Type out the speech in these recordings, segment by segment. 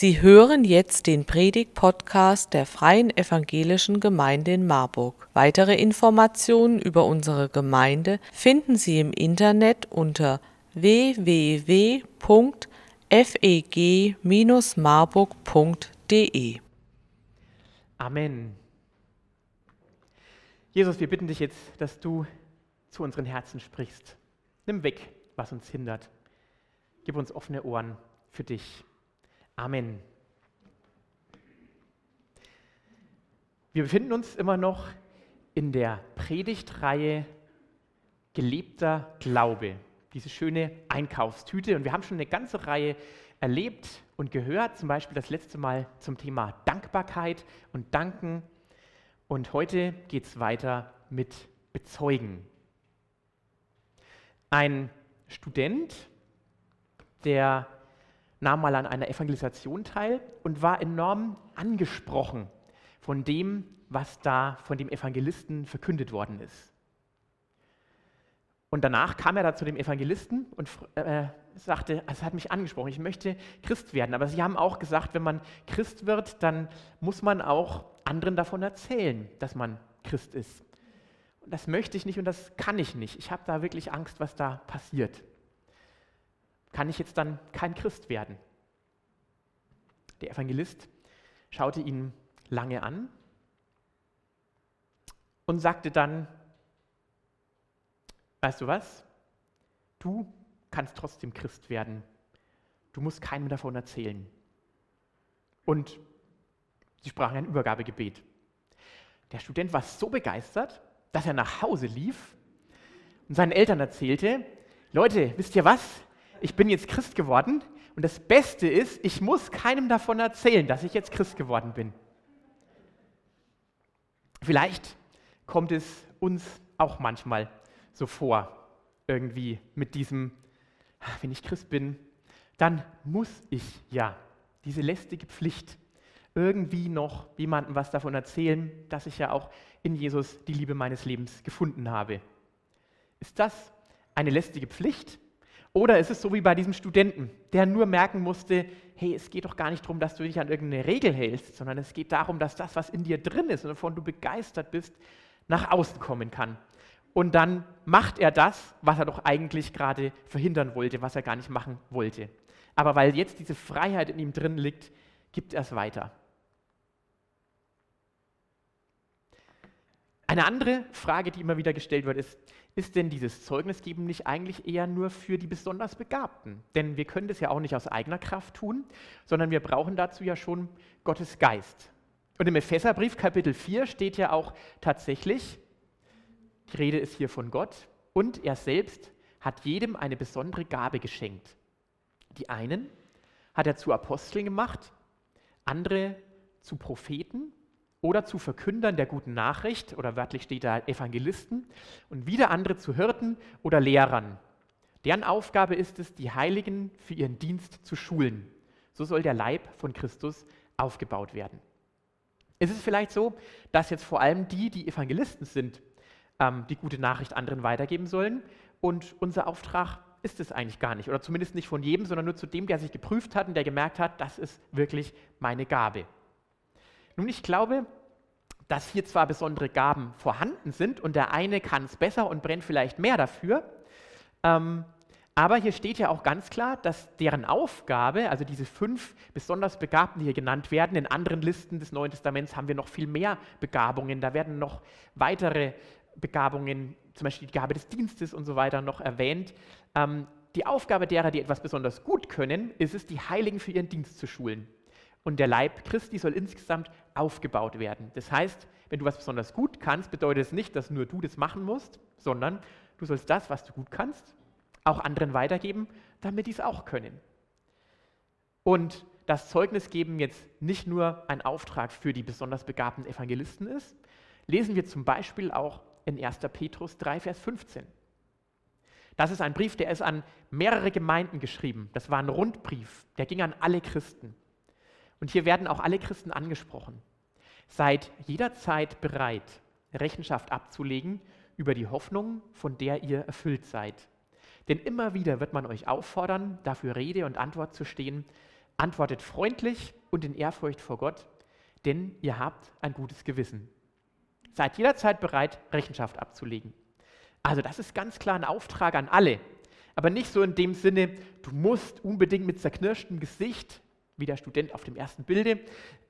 Sie hören jetzt den Predig-Podcast der Freien Evangelischen Gemeinde in Marburg. Weitere Informationen über unsere Gemeinde finden Sie im Internet unter www.feg-marburg.de. Amen. Jesus, wir bitten dich jetzt, dass du zu unseren Herzen sprichst. Nimm weg, was uns hindert. Gib uns offene Ohren für dich. Amen. Wir befinden uns immer noch in der Predigtreihe Gelebter Glaube, diese schöne Einkaufstüte. Und wir haben schon eine ganze Reihe erlebt und gehört, zum Beispiel das letzte Mal zum Thema Dankbarkeit und Danken. Und heute geht es weiter mit Bezeugen. Ein Student, der nahm mal an einer Evangelisation teil und war enorm angesprochen von dem, was da von dem Evangelisten verkündet worden ist. Und danach kam er da zu dem Evangelisten und äh, sagte, es hat mich angesprochen, ich möchte Christ werden. Aber sie haben auch gesagt, wenn man Christ wird, dann muss man auch anderen davon erzählen, dass man Christ ist. Und das möchte ich nicht und das kann ich nicht. Ich habe da wirklich Angst, was da passiert kann ich jetzt dann kein Christ werden? Der Evangelist schaute ihn lange an und sagte dann, weißt du was, du kannst trotzdem Christ werden. Du musst keinem davon erzählen. Und sie sprachen ein Übergabegebet. Der Student war so begeistert, dass er nach Hause lief und seinen Eltern erzählte, Leute, wisst ihr was? Ich bin jetzt Christ geworden und das Beste ist, ich muss keinem davon erzählen, dass ich jetzt Christ geworden bin. Vielleicht kommt es uns auch manchmal so vor, irgendwie mit diesem, ah, wenn ich Christ bin, dann muss ich ja diese lästige Pflicht irgendwie noch jemandem was davon erzählen, dass ich ja auch in Jesus die Liebe meines Lebens gefunden habe. Ist das eine lästige Pflicht oder ist es so wie bei diesem Studenten, der nur merken musste, hey, es geht doch gar nicht darum, dass du dich an irgendeine Regel hältst, sondern es geht darum, dass das, was in dir drin ist und wovon du begeistert bist, nach außen kommen kann. Und dann macht er das, was er doch eigentlich gerade verhindern wollte, was er gar nicht machen wollte. Aber weil jetzt diese Freiheit in ihm drin liegt, gibt er es weiter. Eine andere Frage, die immer wieder gestellt wird, ist, ist denn dieses Zeugnisgeben nicht eigentlich eher nur für die besonders Begabten? Denn wir können das ja auch nicht aus eigener Kraft tun, sondern wir brauchen dazu ja schon Gottes Geist. Und im Epheserbrief Kapitel 4 steht ja auch tatsächlich, die Rede ist hier von Gott, und er selbst hat jedem eine besondere Gabe geschenkt. Die einen hat er zu Aposteln gemacht, andere zu Propheten, oder zu Verkündern der guten Nachricht oder wörtlich steht da Evangelisten und wieder andere zu Hirten oder Lehrern. Deren Aufgabe ist es, die Heiligen für ihren Dienst zu schulen. So soll der Leib von Christus aufgebaut werden. Es ist vielleicht so, dass jetzt vor allem die, die Evangelisten sind, ähm, die gute Nachricht anderen weitergeben sollen und unser Auftrag ist es eigentlich gar nicht oder zumindest nicht von jedem, sondern nur zu dem, der sich geprüft hat und der gemerkt hat, das ist wirklich meine Gabe. Nun, ich glaube, dass hier zwar besondere Gaben vorhanden sind und der eine kann es besser und brennt vielleicht mehr dafür, ähm, aber hier steht ja auch ganz klar, dass deren Aufgabe, also diese fünf besonders Begabten, die hier genannt werden, in anderen Listen des Neuen Testaments haben wir noch viel mehr Begabungen, da werden noch weitere Begabungen, zum Beispiel die Gabe des Dienstes und so weiter, noch erwähnt. Ähm, die Aufgabe derer, die etwas besonders gut können, ist es, die Heiligen für ihren Dienst zu schulen. Und der Leib Christi soll insgesamt aufgebaut werden. Das heißt, wenn du was besonders gut kannst, bedeutet es nicht, dass nur du das machen musst, sondern du sollst das, was du gut kannst, auch anderen weitergeben, damit die es auch können. Und das Zeugnisgeben jetzt nicht nur ein Auftrag für die besonders begabten Evangelisten ist, lesen wir zum Beispiel auch in 1. Petrus 3, Vers 15. Das ist ein Brief, der ist an mehrere Gemeinden geschrieben. Das war ein Rundbrief, der ging an alle Christen. Und hier werden auch alle Christen angesprochen. Seid jederzeit bereit, Rechenschaft abzulegen über die Hoffnung, von der ihr erfüllt seid. Denn immer wieder wird man euch auffordern, dafür Rede und Antwort zu stehen, antwortet freundlich und in Ehrfurcht vor Gott, denn ihr habt ein gutes Gewissen. Seid jederzeit bereit, Rechenschaft abzulegen. Also das ist ganz klar ein Auftrag an alle, aber nicht so in dem Sinne, du musst unbedingt mit zerknirschtem Gesicht, wie der Student auf dem ersten Bilde,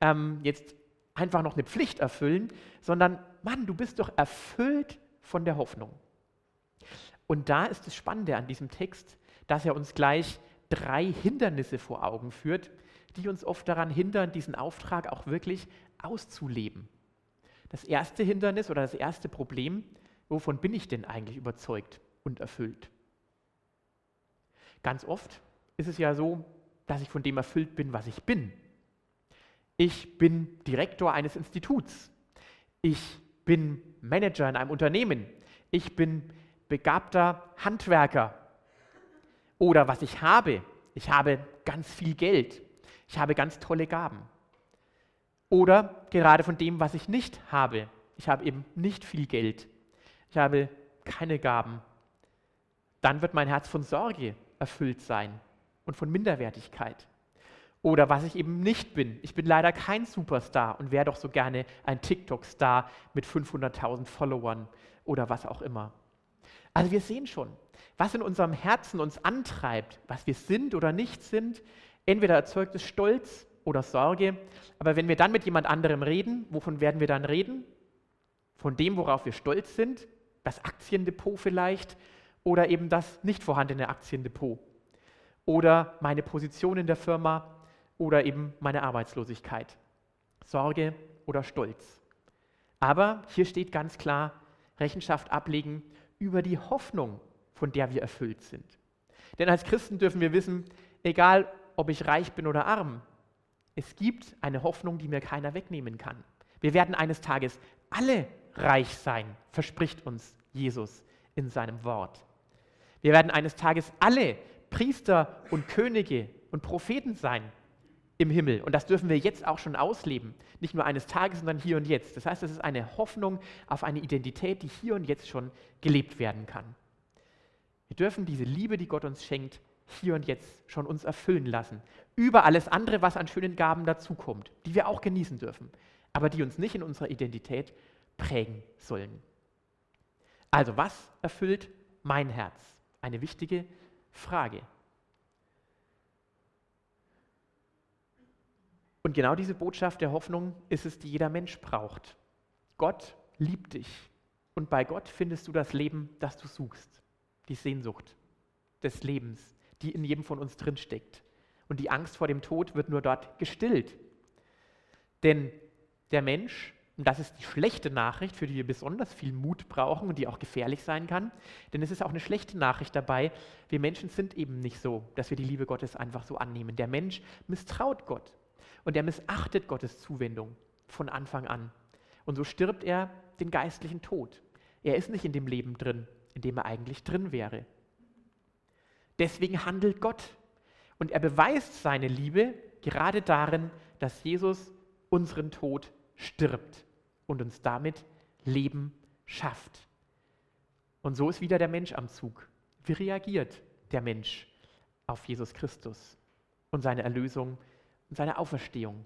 ähm, jetzt einfach noch eine Pflicht erfüllen, sondern Mann, du bist doch erfüllt von der Hoffnung. Und da ist das Spannende an diesem Text, dass er uns gleich drei Hindernisse vor Augen führt, die uns oft daran hindern, diesen Auftrag auch wirklich auszuleben. Das erste Hindernis oder das erste Problem, wovon bin ich denn eigentlich überzeugt und erfüllt? Ganz oft ist es ja so, dass ich von dem erfüllt bin, was ich bin. Ich bin Direktor eines Instituts. Ich bin Manager in einem Unternehmen. Ich bin begabter Handwerker. Oder was ich habe. Ich habe ganz viel Geld. Ich habe ganz tolle Gaben. Oder gerade von dem, was ich nicht habe. Ich habe eben nicht viel Geld. Ich habe keine Gaben. Dann wird mein Herz von Sorge erfüllt sein und von Minderwertigkeit. Oder was ich eben nicht bin. Ich bin leider kein Superstar und wäre doch so gerne ein TikTok-Star mit 500.000 Followern oder was auch immer. Also wir sehen schon, was in unserem Herzen uns antreibt, was wir sind oder nicht sind, entweder erzeugt es Stolz oder Sorge. Aber wenn wir dann mit jemand anderem reden, wovon werden wir dann reden? Von dem, worauf wir stolz sind, das Aktiendepot vielleicht oder eben das nicht vorhandene Aktiendepot oder meine Position in der Firma oder eben meine Arbeitslosigkeit. Sorge oder Stolz. Aber hier steht ganz klar, Rechenschaft ablegen über die Hoffnung, von der wir erfüllt sind. Denn als Christen dürfen wir wissen, egal ob ich reich bin oder arm, es gibt eine Hoffnung, die mir keiner wegnehmen kann. Wir werden eines Tages alle reich sein, verspricht uns Jesus in seinem Wort. Wir werden eines Tages alle Priester und Könige und Propheten sein, im Himmel. Und das dürfen wir jetzt auch schon ausleben. Nicht nur eines Tages, sondern hier und jetzt. Das heißt, es ist eine Hoffnung auf eine Identität, die hier und jetzt schon gelebt werden kann. Wir dürfen diese Liebe, die Gott uns schenkt, hier und jetzt schon uns erfüllen lassen. Über alles andere, was an schönen Gaben dazukommt, die wir auch genießen dürfen, aber die uns nicht in unserer Identität prägen sollen. Also, was erfüllt mein Herz? Eine wichtige Frage. Und genau diese Botschaft der Hoffnung ist es, die jeder Mensch braucht. Gott liebt dich. Und bei Gott findest du das Leben, das du suchst. Die Sehnsucht des Lebens, die in jedem von uns drinsteckt. Und die Angst vor dem Tod wird nur dort gestillt. Denn der Mensch, und das ist die schlechte Nachricht, für die wir besonders viel Mut brauchen und die auch gefährlich sein kann, denn es ist auch eine schlechte Nachricht dabei, wir Menschen sind eben nicht so, dass wir die Liebe Gottes einfach so annehmen. Der Mensch misstraut Gott. Und er missachtet Gottes Zuwendung von Anfang an. Und so stirbt er den geistlichen Tod. Er ist nicht in dem Leben drin, in dem er eigentlich drin wäre. Deswegen handelt Gott. Und er beweist seine Liebe gerade darin, dass Jesus unseren Tod stirbt und uns damit Leben schafft. Und so ist wieder der Mensch am Zug. Wie reagiert der Mensch auf Jesus Christus und seine Erlösung und seine Auferstehung.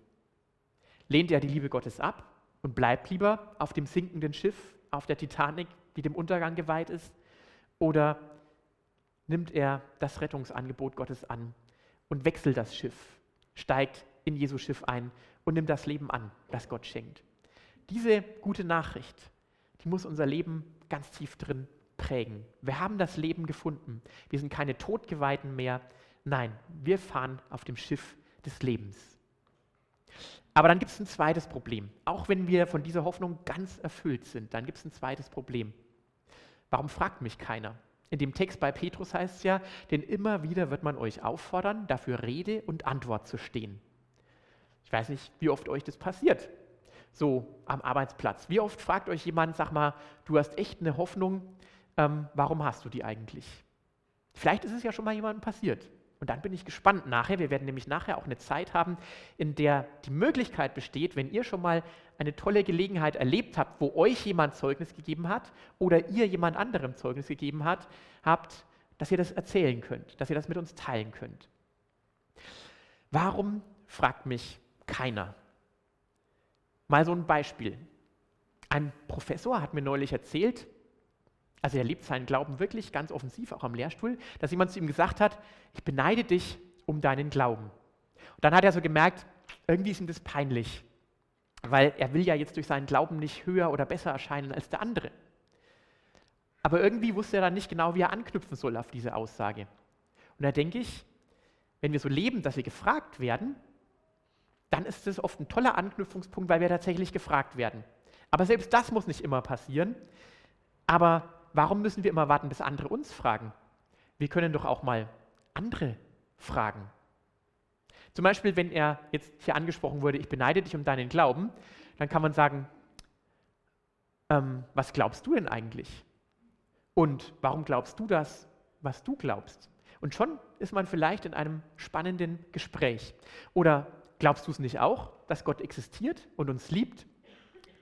Lehnt er die Liebe Gottes ab und bleibt lieber auf dem sinkenden Schiff, auf der Titanic, die dem Untergang geweiht ist? Oder nimmt er das Rettungsangebot Gottes an und wechselt das Schiff, steigt in Jesu Schiff ein und nimmt das Leben an, das Gott schenkt? Diese gute Nachricht, die muss unser Leben ganz tief drin prägen. Wir haben das Leben gefunden. Wir sind keine Todgeweihten mehr. Nein, wir fahren auf dem Schiff des Lebens. Aber dann gibt es ein zweites Problem. Auch wenn wir von dieser Hoffnung ganz erfüllt sind, dann gibt es ein zweites Problem. Warum fragt mich keiner? In dem Text bei Petrus heißt es ja, denn immer wieder wird man euch auffordern, dafür Rede und Antwort zu stehen. Ich weiß nicht, wie oft euch das passiert, so am Arbeitsplatz. Wie oft fragt euch jemand, sag mal, du hast echt eine Hoffnung, ähm, warum hast du die eigentlich? Vielleicht ist es ja schon mal jemandem passiert. Und dann bin ich gespannt nachher. Wir werden nämlich nachher auch eine Zeit haben, in der die Möglichkeit besteht, wenn ihr schon mal eine tolle Gelegenheit erlebt habt, wo euch jemand Zeugnis gegeben hat oder ihr jemand anderem Zeugnis gegeben hat, habt, dass ihr das erzählen könnt, dass ihr das mit uns teilen könnt. Warum fragt mich keiner? Mal so ein Beispiel. Ein Professor hat mir neulich erzählt, also er lebt seinen Glauben wirklich ganz offensiv, auch am Lehrstuhl, dass jemand zu ihm gesagt hat, ich beneide dich um deinen Glauben. Und dann hat er so gemerkt, irgendwie ist ihm das peinlich, weil er will ja jetzt durch seinen Glauben nicht höher oder besser erscheinen als der andere. Aber irgendwie wusste er dann nicht genau, wie er anknüpfen soll auf diese Aussage. Und da denke ich, wenn wir so leben, dass wir gefragt werden, dann ist das oft ein toller Anknüpfungspunkt, weil wir tatsächlich gefragt werden. Aber selbst das muss nicht immer passieren. Aber warum müssen wir immer warten, bis andere uns fragen? Wir können doch auch mal andere fragen. Zum Beispiel, wenn er jetzt hier angesprochen wurde, ich beneide dich um deinen Glauben, dann kann man sagen, ähm, was glaubst du denn eigentlich? Und warum glaubst du das, was du glaubst? Und schon ist man vielleicht in einem spannenden Gespräch. Oder glaubst du es nicht auch, dass Gott existiert und uns liebt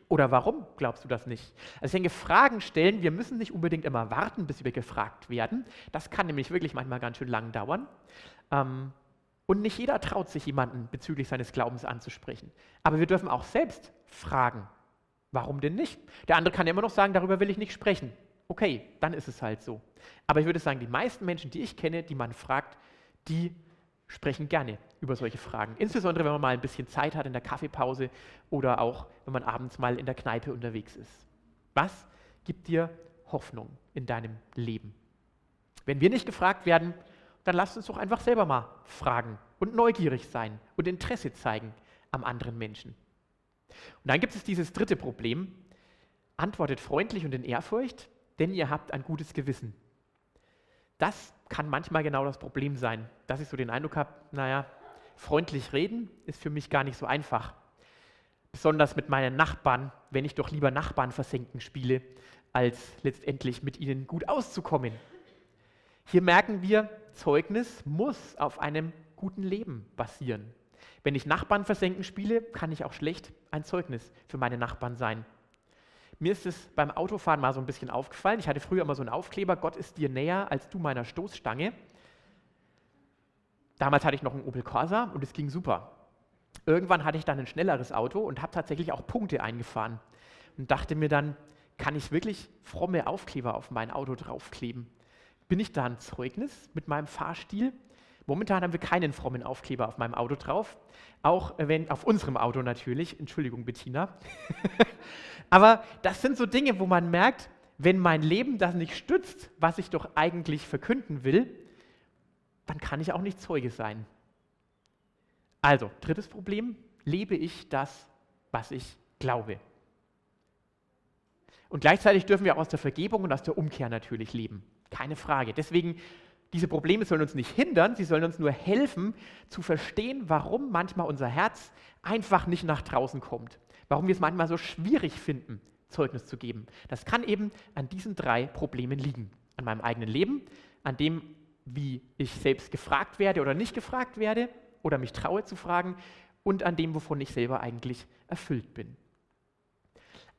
oder warum glaubst du das nicht? Also ich denke, Fragen stellen, wir müssen nicht unbedingt immer warten, bis wir gefragt werden. Das kann nämlich wirklich manchmal ganz schön lang dauern. Ähm, und nicht jeder traut sich, jemanden bezüglich seines Glaubens anzusprechen. Aber wir dürfen auch selbst fragen. Warum denn nicht? Der andere kann ja immer noch sagen, darüber will ich nicht sprechen. Okay, dann ist es halt so. Aber ich würde sagen, die meisten Menschen, die ich kenne, die man fragt, die sprechen gerne über solche Fragen. Insbesondere, wenn man mal ein bisschen Zeit hat in der Kaffeepause oder auch, wenn man abends mal in der Kneipe unterwegs ist. Was gibt dir Hoffnung in deinem Leben? Wenn wir nicht gefragt werden, dann lasst uns doch einfach selber mal fragen und neugierig sein und Interesse zeigen am anderen Menschen. Und dann gibt es dieses dritte Problem. Antwortet freundlich und in Ehrfurcht, denn ihr habt ein gutes Gewissen. Das kann manchmal genau das Problem sein, dass ich so den Eindruck habe, naja, freundlich reden ist für mich gar nicht so einfach. Besonders mit meinen Nachbarn, wenn ich doch lieber Nachbarn versenken spiele, als letztendlich mit ihnen gut auszukommen. Hier merken wir, Zeugnis muss auf einem guten Leben basieren. Wenn ich Nachbarn versenken spiele, kann ich auch schlecht ein Zeugnis für meine Nachbarn sein. Mir ist es beim Autofahren mal so ein bisschen aufgefallen. Ich hatte früher immer so einen Aufkleber, Gott ist dir näher als du meiner Stoßstange. Damals hatte ich noch einen Opel Corsa und es ging super. Irgendwann hatte ich dann ein schnelleres Auto und habe tatsächlich auch Punkte eingefahren und dachte mir dann, kann ich wirklich fromme Aufkleber auf mein Auto draufkleben? Bin ich da ein Zeugnis mit meinem Fahrstil? Momentan haben wir keinen frommen Aufkleber auf meinem Auto drauf, auch wenn auf unserem Auto natürlich. Entschuldigung, Bettina. Aber das sind so Dinge, wo man merkt, wenn mein Leben das nicht stützt, was ich doch eigentlich verkünden will, dann kann ich auch nicht Zeuge sein. Also, drittes Problem, lebe ich das, was ich glaube? Und gleichzeitig dürfen wir auch aus der Vergebung und aus der Umkehr natürlich leben. Keine Frage. Deswegen, diese Probleme sollen uns nicht hindern, sie sollen uns nur helfen zu verstehen, warum manchmal unser Herz einfach nicht nach draußen kommt warum wir es manchmal so schwierig finden, Zeugnis zu geben. Das kann eben an diesen drei Problemen liegen. An meinem eigenen Leben, an dem, wie ich selbst gefragt werde oder nicht gefragt werde oder mich traue zu fragen und an dem, wovon ich selber eigentlich erfüllt bin.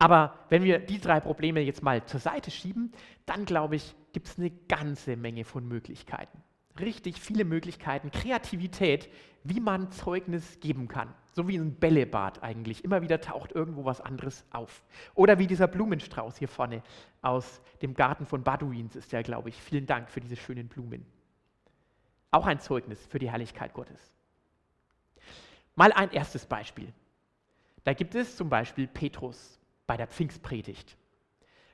Aber wenn wir die drei Probleme jetzt mal zur Seite schieben, dann glaube ich, gibt es eine ganze Menge von Möglichkeiten richtig viele Möglichkeiten, Kreativität, wie man Zeugnis geben kann. So wie ein Bällebad eigentlich. Immer wieder taucht irgendwo was anderes auf. Oder wie dieser Blumenstrauß hier vorne aus dem Garten von Baduins ist der, glaube ich. Vielen Dank für diese schönen Blumen. Auch ein Zeugnis für die Herrlichkeit Gottes. Mal ein erstes Beispiel. Da gibt es zum Beispiel Petrus bei der Pfingstpredigt.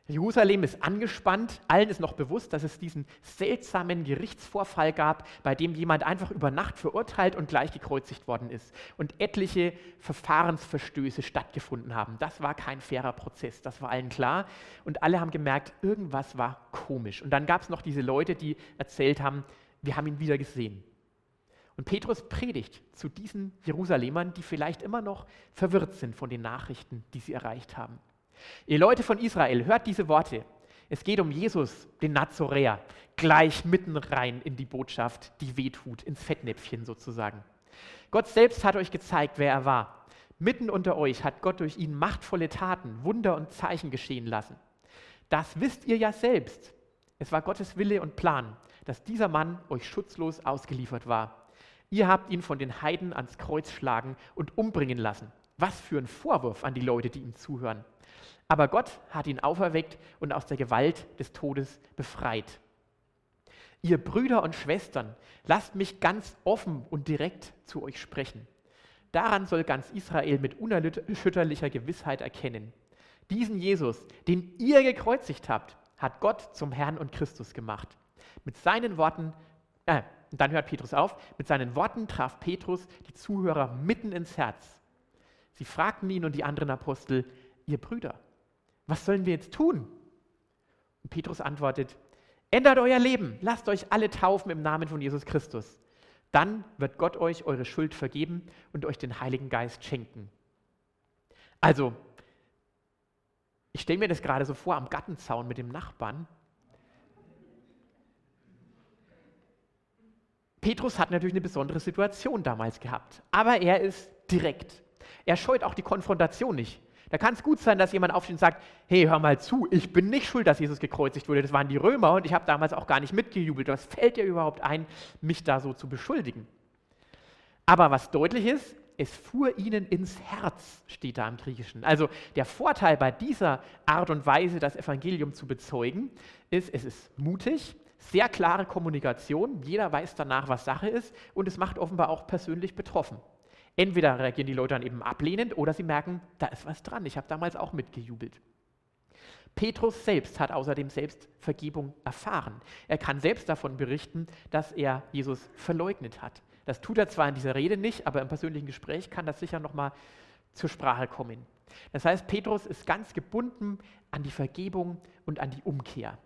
Jerusalem ist angespannt, allen ist noch bewusst, dass es diesen seltsamen Gerichtsvorfall gab, bei dem jemand einfach über Nacht verurteilt und gleich gekreuzigt worden ist und etliche Verfahrensverstöße stattgefunden haben. Das war kein fairer Prozess, das war allen klar und alle haben gemerkt, irgendwas war komisch. Und dann gab es noch diese Leute, die erzählt haben, wir haben ihn wieder gesehen. Und Petrus predigt zu diesen Jerusalemern, die vielleicht immer noch verwirrt sind von den Nachrichten, die sie erreicht haben. Ihr Leute von Israel, hört diese Worte. Es geht um Jesus, den Nazoräer, gleich mitten rein in die Botschaft, die wehtut, ins Fettnäpfchen sozusagen. Gott selbst hat euch gezeigt, wer er war. Mitten unter euch hat Gott durch ihn machtvolle Taten, Wunder und Zeichen geschehen lassen. Das wisst ihr ja selbst. Es war Gottes Wille und Plan, dass dieser Mann euch schutzlos ausgeliefert war. Ihr habt ihn von den Heiden ans Kreuz schlagen und umbringen lassen. Was für ein Vorwurf an die Leute, die ihm zuhören. Aber Gott hat ihn auferweckt und aus der Gewalt des Todes befreit. Ihr Brüder und Schwestern, lasst mich ganz offen und direkt zu euch sprechen. Daran soll ganz Israel mit unerschütterlicher Gewissheit erkennen. Diesen Jesus, den ihr gekreuzigt habt, hat Gott zum Herrn und Christus gemacht. Mit seinen Worten, äh, dann hört Petrus auf, mit seinen Worten traf Petrus die Zuhörer mitten ins Herz. Sie fragten ihn und die anderen Apostel, ihr Brüder, was sollen wir jetzt tun? Und Petrus antwortet, ändert euer Leben, lasst euch alle taufen im Namen von Jesus Christus. Dann wird Gott euch eure Schuld vergeben und euch den Heiligen Geist schenken. Also, ich stelle mir das gerade so vor am Gartenzaun mit dem Nachbarn. Petrus hat natürlich eine besondere Situation damals gehabt, aber er ist direkt. Er scheut auch die Konfrontation nicht. Da kann es gut sein, dass jemand aufsteht und sagt, hey, hör mal zu, ich bin nicht schuld, dass Jesus gekreuzigt wurde, das waren die Römer und ich habe damals auch gar nicht mitgejubelt. Was fällt dir überhaupt ein, mich da so zu beschuldigen? Aber was deutlich ist, es fuhr ihnen ins Herz, steht da im Griechischen. Also der Vorteil bei dieser Art und Weise, das Evangelium zu bezeugen, ist, es ist mutig, sehr klare Kommunikation, jeder weiß danach, was Sache ist und es macht offenbar auch persönlich betroffen. Entweder reagieren die Leute dann eben ablehnend oder sie merken, da ist was dran. Ich habe damals auch mitgejubelt. Petrus selbst hat außerdem selbst Vergebung erfahren. Er kann selbst davon berichten, dass er Jesus verleugnet hat. Das tut er zwar in dieser Rede nicht, aber im persönlichen Gespräch kann das sicher nochmal zur Sprache kommen. Das heißt, Petrus ist ganz gebunden an die Vergebung und an die Umkehr.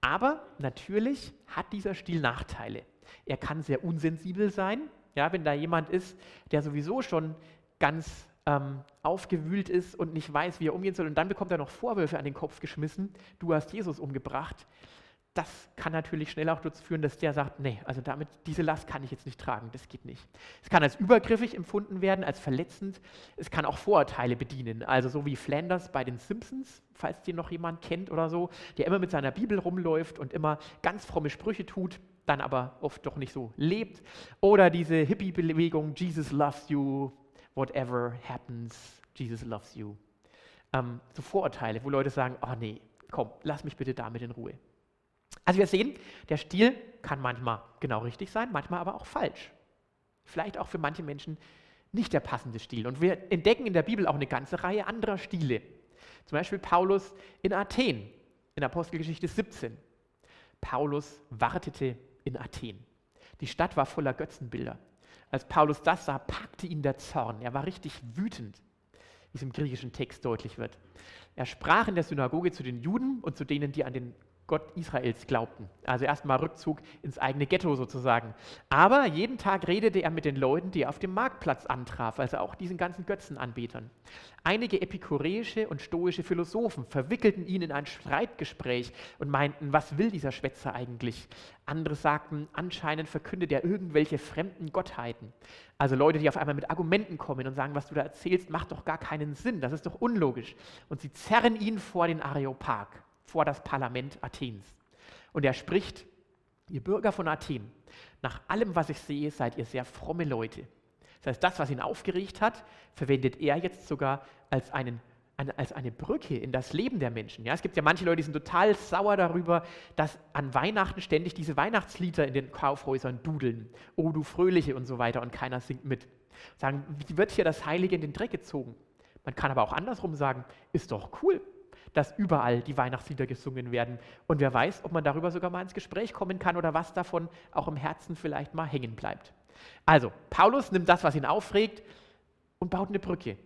Aber natürlich hat dieser Stil Nachteile. Er kann sehr unsensibel sein, ja, wenn da jemand ist, der sowieso schon ganz ähm, aufgewühlt ist und nicht weiß, wie er umgehen soll, und dann bekommt er noch Vorwürfe an den Kopf geschmissen, du hast Jesus umgebracht, das kann natürlich schnell auch dazu führen, dass der sagt, nee, also damit, diese Last kann ich jetzt nicht tragen, das geht nicht. Es kann als übergriffig empfunden werden, als verletzend. Es kann auch Vorurteile bedienen, also so wie Flanders bei den Simpsons, falls den noch jemand kennt oder so, der immer mit seiner Bibel rumläuft und immer ganz fromme Sprüche tut dann aber oft doch nicht so lebt. Oder diese Hippie-Bewegung, Jesus loves you, whatever happens, Jesus loves you. Ähm, so Vorurteile, wo Leute sagen, oh nee, komm, lass mich bitte damit in Ruhe. Also wir sehen, der Stil kann manchmal genau richtig sein, manchmal aber auch falsch. Vielleicht auch für manche Menschen nicht der passende Stil. Und wir entdecken in der Bibel auch eine ganze Reihe anderer Stile. Zum Beispiel Paulus in Athen, in Apostelgeschichte 17. Paulus wartete in Athen. Die Stadt war voller Götzenbilder. Als Paulus das sah, packte ihn der Zorn. Er war richtig wütend, wie es im griechischen Text deutlich wird. Er sprach in der Synagoge zu den Juden und zu denen, die an den Gott Israels glaubten. Also erstmal Rückzug ins eigene Ghetto sozusagen. Aber jeden Tag redete er mit den Leuten, die er auf dem Marktplatz antraf, also auch diesen ganzen Götzenanbetern. Einige epikureische und stoische Philosophen verwickelten ihn in ein Streitgespräch und meinten, was will dieser Schwätzer eigentlich? Andere sagten, anscheinend verkündet er irgendwelche fremden Gottheiten. Also Leute, die auf einmal mit Argumenten kommen und sagen, was du da erzählst, macht doch gar keinen Sinn, das ist doch unlogisch. Und sie zerren ihn vor den Areopag vor das Parlament Athens. Und er spricht, ihr Bürger von Athen, nach allem, was ich sehe, seid ihr sehr fromme Leute. Das heißt, das, was ihn aufgeregt hat, verwendet er jetzt sogar als, einen, eine, als eine Brücke in das Leben der Menschen. Ja, es gibt ja manche Leute, die sind total sauer darüber, dass an Weihnachten ständig diese Weihnachtslieder in den Kaufhäusern dudeln. Oh, du Fröhliche und so weiter und keiner singt mit. Sagen, wie wird hier das Heilige in den Dreck gezogen? Man kann aber auch andersrum sagen, ist doch cool dass überall die Weihnachtslieder gesungen werden. Und wer weiß, ob man darüber sogar mal ins Gespräch kommen kann oder was davon auch im Herzen vielleicht mal hängen bleibt. Also, Paulus nimmt das, was ihn aufregt, und baut eine Brücke.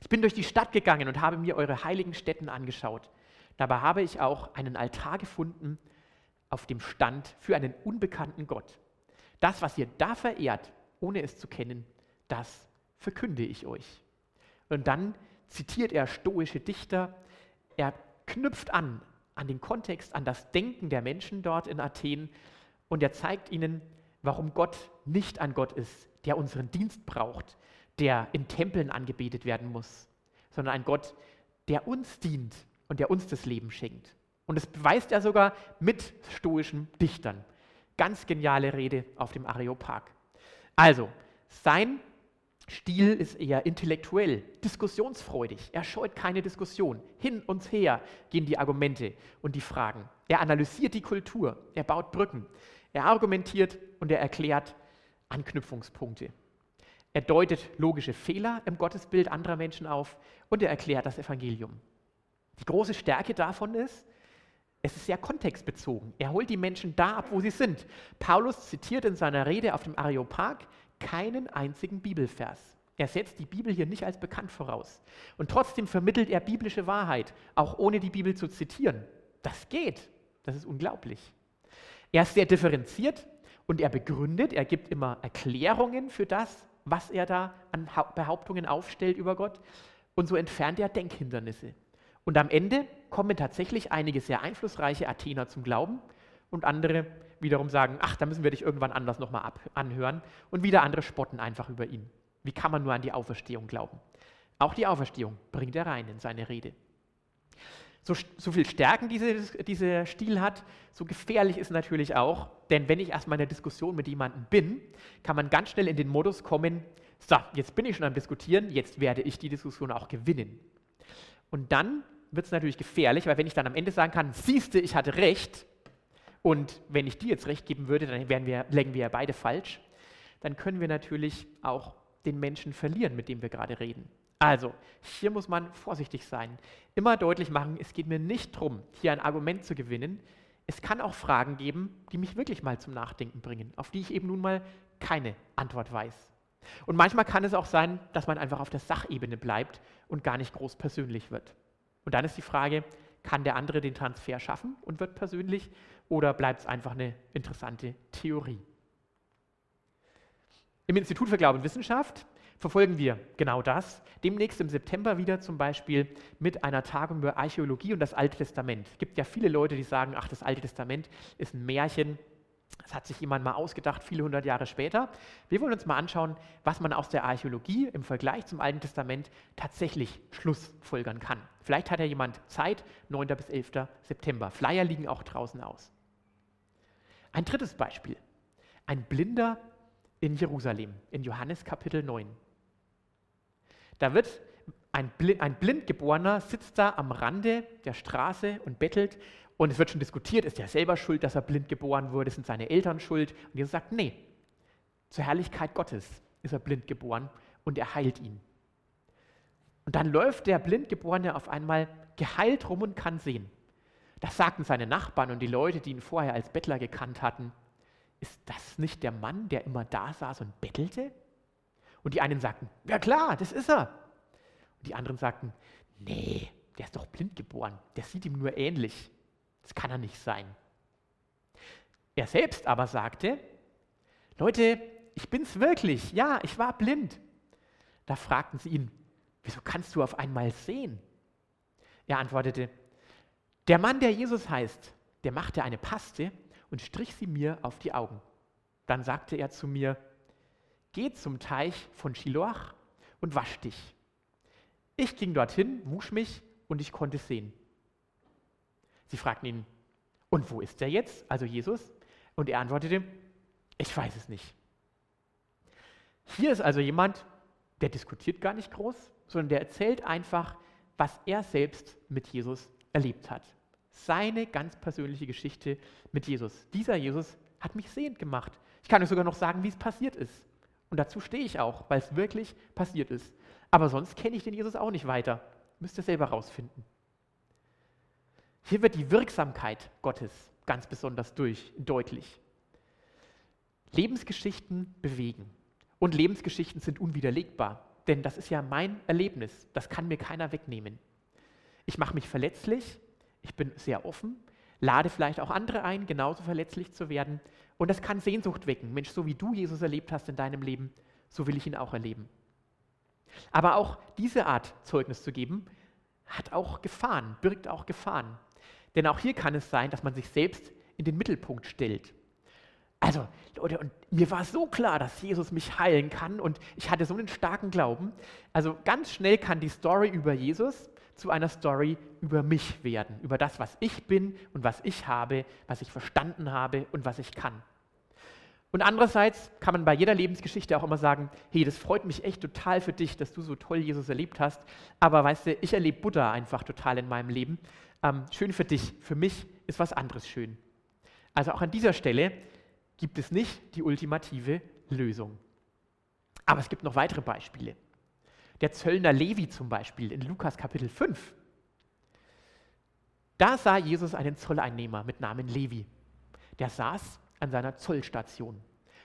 Ich bin durch die Stadt gegangen und habe mir eure heiligen Stätten angeschaut. Dabei habe ich auch einen Altar gefunden, auf dem stand für einen unbekannten Gott. Das, was ihr da verehrt, ohne es zu kennen, das verkünde ich euch. Und dann zitiert er stoische Dichter, er knüpft an, an den Kontext, an das Denken der Menschen dort in Athen und er zeigt ihnen, warum Gott nicht ein Gott ist, der unseren Dienst braucht, der in Tempeln angebetet werden muss, sondern ein Gott, der uns dient und der uns das Leben schenkt. Und das beweist er sogar mit stoischen Dichtern. Ganz geniale Rede auf dem Areopag. Also, sein Stil ist eher intellektuell, diskussionsfreudig. Er scheut keine Diskussion. Hin und her gehen die Argumente und die Fragen. Er analysiert die Kultur, er baut Brücken, er argumentiert und er erklärt Anknüpfungspunkte. Er deutet logische Fehler im Gottesbild anderer Menschen auf und er erklärt das Evangelium. Die große Stärke davon ist, es ist sehr kontextbezogen. Er holt die Menschen da ab, wo sie sind. Paulus zitiert in seiner Rede auf dem Areopag keinen einzigen Bibelvers. Er setzt die Bibel hier nicht als bekannt voraus. Und trotzdem vermittelt er biblische Wahrheit, auch ohne die Bibel zu zitieren. Das geht. Das ist unglaublich. Er ist sehr differenziert und er begründet, er gibt immer Erklärungen für das, was er da an Behauptungen aufstellt über Gott. Und so entfernt er Denkhindernisse. Und am Ende kommen tatsächlich einige sehr einflussreiche Athener zum Glauben und andere wiederum sagen, ach, da müssen wir dich irgendwann anders nochmal anhören. Und wieder andere spotten einfach über ihn. Wie kann man nur an die Auferstehung glauben? Auch die Auferstehung bringt er rein in seine Rede. So, so viel Stärken diese, dieser Stil hat, so gefährlich ist natürlich auch, denn wenn ich erstmal in der Diskussion mit jemandem bin, kann man ganz schnell in den Modus kommen, so, jetzt bin ich schon am Diskutieren, jetzt werde ich die Diskussion auch gewinnen. Und dann wird es natürlich gefährlich, weil wenn ich dann am Ende sagen kann, siehste, ich hatte recht, und wenn ich dir jetzt recht geben würde, dann wir, lägen wir ja beide falsch, dann können wir natürlich auch den Menschen verlieren, mit dem wir gerade reden. Also, hier muss man vorsichtig sein. Immer deutlich machen, es geht mir nicht darum, hier ein Argument zu gewinnen. Es kann auch Fragen geben, die mich wirklich mal zum Nachdenken bringen, auf die ich eben nun mal keine Antwort weiß. Und manchmal kann es auch sein, dass man einfach auf der Sachebene bleibt und gar nicht groß persönlich wird. Und dann ist die Frage, kann der andere den Transfer schaffen und wird persönlich oder bleibt es einfach eine interessante Theorie? Im Institut für Glaube und Wissenschaft verfolgen wir genau das. Demnächst im September wieder zum Beispiel mit einer Tagung über Archäologie und das Alte Testament. Es gibt ja viele Leute, die sagen, ach, das Alte Testament ist ein Märchen, das hat sich jemand mal ausgedacht, viele hundert Jahre später. Wir wollen uns mal anschauen, was man aus der Archäologie im Vergleich zum Alten Testament tatsächlich schlussfolgern kann. Vielleicht hat ja jemand Zeit, 9. bis 11. September. Flyer liegen auch draußen aus. Ein drittes Beispiel. Ein Blinder in Jerusalem, in Johannes Kapitel 9. Da wird ein, Blind, ein Blindgeborener sitzt da am Rande der Straße und bettelt und es wird schon diskutiert, ist er selber schuld, dass er blind geboren wurde, sind seine Eltern schuld? Und Jesus sagt, nee, zur Herrlichkeit Gottes ist er blind geboren und er heilt ihn. Und dann läuft der Blindgeborene auf einmal geheilt rum und kann sehen. Das sagten seine Nachbarn und die Leute, die ihn vorher als Bettler gekannt hatten. Ist das nicht der Mann, der immer da saß und bettelte? Und die einen sagten, ja klar, das ist er. Und die anderen sagten, nee, der ist doch blind geboren, der sieht ihm nur ähnlich. Das kann er nicht sein. Er selbst aber sagte, Leute, ich bin's wirklich, ja, ich war blind. Da fragten sie ihn, wieso kannst du auf einmal sehen? Er antwortete, der Mann, der Jesus heißt, der machte eine Paste und strich sie mir auf die Augen. Dann sagte er zu mir, geh zum Teich von Shiloach und wasch dich. Ich ging dorthin, wusch mich und ich konnte sehen. Sie fragten ihn, und wo ist er jetzt, also Jesus? Und er antwortete, ich weiß es nicht. Hier ist also jemand, der diskutiert gar nicht groß, sondern der erzählt einfach, was er selbst mit Jesus erlebt hat. Seine ganz persönliche Geschichte mit Jesus. Dieser Jesus hat mich sehend gemacht. Ich kann euch sogar noch sagen, wie es passiert ist. Und dazu stehe ich auch, weil es wirklich passiert ist. Aber sonst kenne ich den Jesus auch nicht weiter. Müsst ihr selber rausfinden. Hier wird die Wirksamkeit Gottes ganz besonders durch, deutlich. Lebensgeschichten bewegen. Und Lebensgeschichten sind unwiderlegbar. Denn das ist ja mein Erlebnis. Das kann mir keiner wegnehmen. Ich mache mich verletzlich. Ich bin sehr offen. Lade vielleicht auch andere ein, genauso verletzlich zu werden. Und das kann Sehnsucht wecken. Mensch, so wie du Jesus erlebt hast in deinem Leben, so will ich ihn auch erleben. Aber auch diese Art Zeugnis zu geben, hat auch Gefahren, birgt auch Gefahren. Denn auch hier kann es sein, dass man sich selbst in den Mittelpunkt stellt. Also, Leute, und mir war so klar, dass Jesus mich heilen kann und ich hatte so einen starken Glauben. Also ganz schnell kann die Story über Jesus zu einer Story über mich werden, über das, was ich bin und was ich habe, was ich verstanden habe und was ich kann. Und andererseits kann man bei jeder Lebensgeschichte auch immer sagen, hey, das freut mich echt total für dich, dass du so toll Jesus erlebt hast, aber weißt du, ich erlebe Buddha einfach total in meinem Leben. Ähm, schön für dich, für mich ist was anderes schön. Also auch an dieser Stelle gibt es nicht die ultimative Lösung. Aber es gibt noch weitere Beispiele. Der Zöllner Levi zum Beispiel in Lukas Kapitel 5. Da sah Jesus einen Zolleinnehmer mit Namen Levi. Der saß an seiner Zollstation.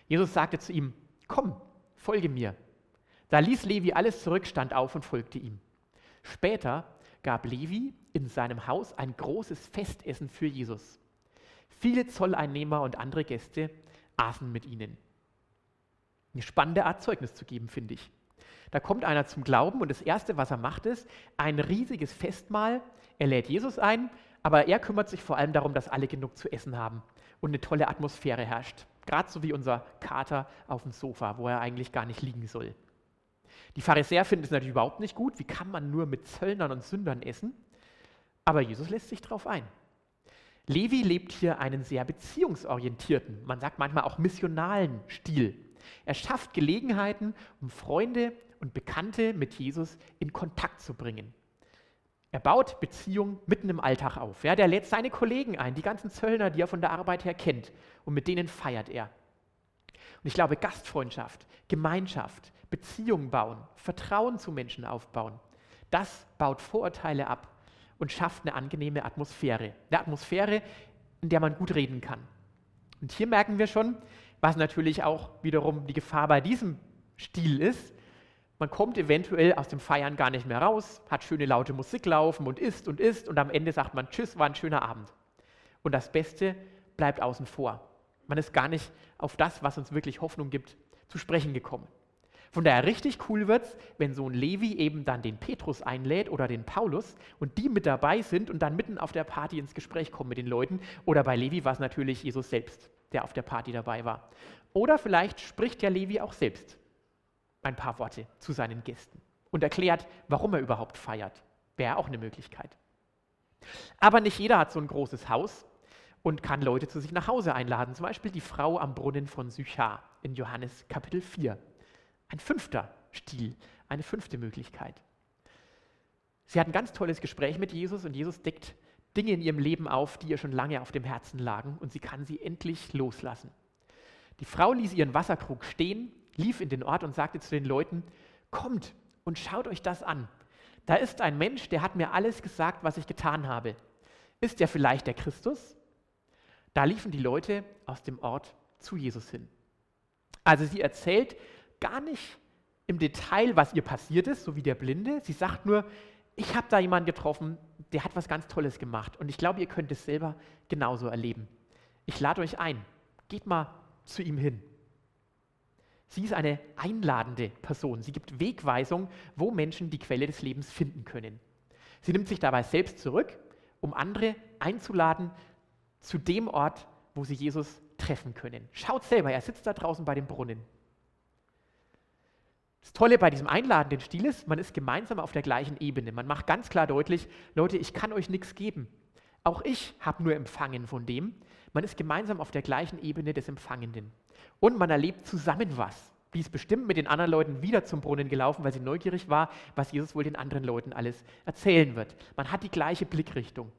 Jesus sagte zu ihm, komm, folge mir. Da ließ Levi alles zurück, stand auf und folgte ihm. Später gab Levi in seinem Haus ein großes Festessen für Jesus. Viele Zolleinnehmer und andere Gäste aßen mit ihnen. Eine spannende Art Zeugnis zu geben, finde ich. Da kommt einer zum Glauben und das Erste, was er macht, ist ein riesiges Festmahl. Er lädt Jesus ein, aber er kümmert sich vor allem darum, dass alle genug zu essen haben und eine tolle Atmosphäre herrscht. Gerade so wie unser Kater auf dem Sofa, wo er eigentlich gar nicht liegen soll. Die Pharisäer finden es natürlich überhaupt nicht gut. Wie kann man nur mit Zöllnern und Sündern essen? Aber Jesus lässt sich darauf ein. Levi lebt hier einen sehr beziehungsorientierten, man sagt manchmal auch missionalen Stil. Er schafft Gelegenheiten, um Freunde und Bekannte mit Jesus in Kontakt zu bringen. Er baut Beziehungen mitten im Alltag auf. Ja, der lädt seine Kollegen ein, die ganzen Zöllner, die er von der Arbeit her kennt, und mit denen feiert er. Und ich glaube, Gastfreundschaft, Gemeinschaft, Beziehungen bauen, Vertrauen zu Menschen aufbauen, das baut Vorurteile ab und schafft eine angenehme Atmosphäre. Eine Atmosphäre, in der man gut reden kann. Und hier merken wir schon, was natürlich auch wiederum die Gefahr bei diesem Stil ist, man kommt eventuell aus dem Feiern gar nicht mehr raus, hat schöne laute Musik laufen und isst und isst und am Ende sagt man, tschüss, war ein schöner Abend. Und das Beste bleibt außen vor. Man ist gar nicht auf das, was uns wirklich Hoffnung gibt, zu sprechen gekommen. Von daher richtig cool wird es, wenn so ein Levi eben dann den Petrus einlädt oder den Paulus und die mit dabei sind und dann mitten auf der Party ins Gespräch kommen mit den Leuten. Oder bei Levi war es natürlich Jesus selbst, der auf der Party dabei war. Oder vielleicht spricht ja Levi auch selbst ein paar Worte zu seinen Gästen und erklärt, warum er überhaupt feiert. Wäre auch eine Möglichkeit. Aber nicht jeder hat so ein großes Haus und kann Leute zu sich nach Hause einladen. Zum Beispiel die Frau am Brunnen von Sychar in Johannes Kapitel 4. Ein fünfter Stil, eine fünfte Möglichkeit. Sie hat ein ganz tolles Gespräch mit Jesus und Jesus deckt Dinge in ihrem Leben auf, die ihr schon lange auf dem Herzen lagen und sie kann sie endlich loslassen. Die Frau ließ ihren Wasserkrug stehen lief in den Ort und sagte zu den Leuten, kommt und schaut euch das an. Da ist ein Mensch, der hat mir alles gesagt, was ich getan habe. Ist er vielleicht der Christus? Da liefen die Leute aus dem Ort zu Jesus hin. Also sie erzählt gar nicht im Detail, was ihr passiert ist, so wie der Blinde. Sie sagt nur, ich habe da jemanden getroffen, der hat was ganz Tolles gemacht. Und ich glaube, ihr könnt es selber genauso erleben. Ich lade euch ein. Geht mal zu ihm hin. Sie ist eine einladende Person. Sie gibt Wegweisung, wo Menschen die Quelle des Lebens finden können. Sie nimmt sich dabei selbst zurück, um andere einzuladen zu dem Ort, wo sie Jesus treffen können. Schaut selber, er sitzt da draußen bei dem Brunnen. Das Tolle bei diesem einladenden Stil ist, man ist gemeinsam auf der gleichen Ebene. Man macht ganz klar deutlich, Leute, ich kann euch nichts geben. Auch ich habe nur empfangen von dem. Man ist gemeinsam auf der gleichen Ebene des Empfangenden. Und man erlebt zusammen was. Die ist bestimmt mit den anderen Leuten wieder zum Brunnen gelaufen, weil sie neugierig war, was Jesus wohl den anderen Leuten alles erzählen wird. Man hat die gleiche Blickrichtung.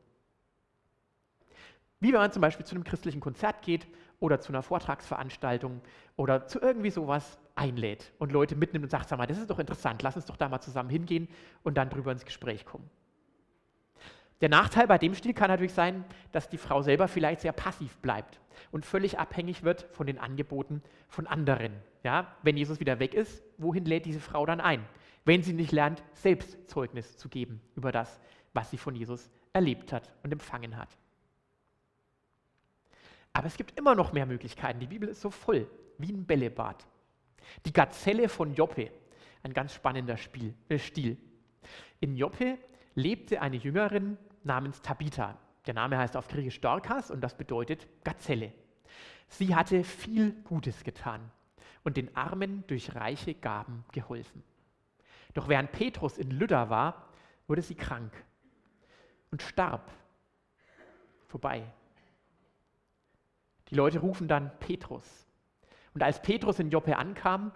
Wie wenn man zum Beispiel zu einem christlichen Konzert geht oder zu einer Vortragsveranstaltung oder zu irgendwie sowas einlädt und Leute mitnimmt und sagt, sag mal, das ist doch interessant, lass uns doch da mal zusammen hingehen und dann drüber ins Gespräch kommen. Der Nachteil bei dem Stil kann natürlich sein, dass die Frau selber vielleicht sehr passiv bleibt und völlig abhängig wird von den Angeboten von anderen. Ja, wenn Jesus wieder weg ist, wohin lädt diese Frau dann ein? Wenn sie nicht lernt, selbst Zeugnis zu geben über das, was sie von Jesus erlebt hat und empfangen hat. Aber es gibt immer noch mehr Möglichkeiten. Die Bibel ist so voll, wie ein Bällebad. Die Gazelle von Joppe, ein ganz spannender Spiel, äh Stil. In Joppe lebte eine Jüngerin namens Tabitha. Der Name heißt auf Griechisch Dorkas und das bedeutet Gazelle. Sie hatte viel Gutes getan und den Armen durch reiche Gaben geholfen. Doch während Petrus in Lydda war, wurde sie krank und starb. Vorbei. Die Leute rufen dann Petrus. Und als Petrus in Joppe ankam,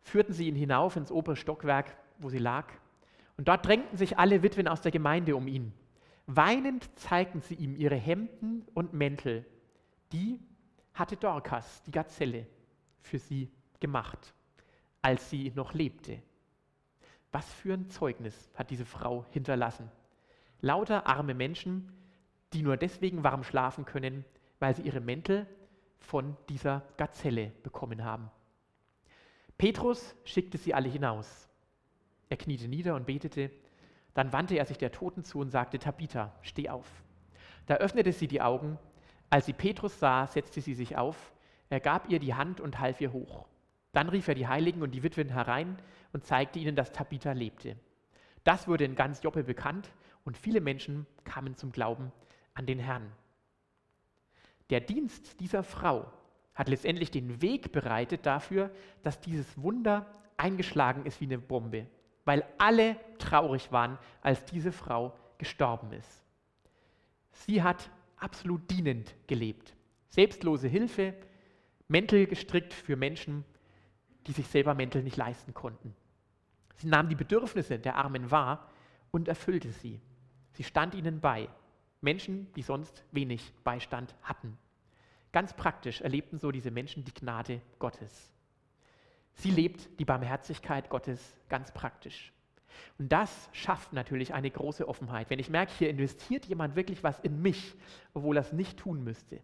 führten sie ihn hinauf ins obere Stockwerk, wo sie lag. Und dort drängten sich alle Witwen aus der Gemeinde um ihn. Weinend zeigten sie ihm ihre Hemden und Mäntel. Die hatte Dorcas, die Gazelle, für sie gemacht, als sie noch lebte. Was für ein Zeugnis hat diese Frau hinterlassen. Lauter arme Menschen, die nur deswegen warm schlafen können, weil sie ihre Mäntel von dieser Gazelle bekommen haben. Petrus schickte sie alle hinaus. Er kniete nieder und betete. Dann wandte er sich der Toten zu und sagte, Tabitha, steh auf. Da öffnete sie die Augen. Als sie Petrus sah, setzte sie sich auf. Er gab ihr die Hand und half ihr hoch. Dann rief er die Heiligen und die Witwen herein und zeigte ihnen, dass Tabitha lebte. Das wurde in ganz Joppe bekannt und viele Menschen kamen zum Glauben an den Herrn. Der Dienst dieser Frau hat letztendlich den Weg bereitet dafür, dass dieses Wunder eingeschlagen ist wie eine Bombe, weil alle traurig waren, als diese Frau gestorben ist. Sie hat absolut dienend gelebt. Selbstlose Hilfe, Mäntel gestrickt für Menschen, die sich selber Mäntel nicht leisten konnten. Sie nahm die Bedürfnisse der Armen wahr und erfüllte sie. Sie stand ihnen bei. Menschen, die sonst wenig Beistand hatten. Ganz praktisch erlebten so diese Menschen die Gnade Gottes. Sie lebt die Barmherzigkeit Gottes ganz praktisch. Und das schafft natürlich eine große Offenheit. Wenn ich merke, hier investiert jemand wirklich was in mich, obwohl er es nicht tun müsste,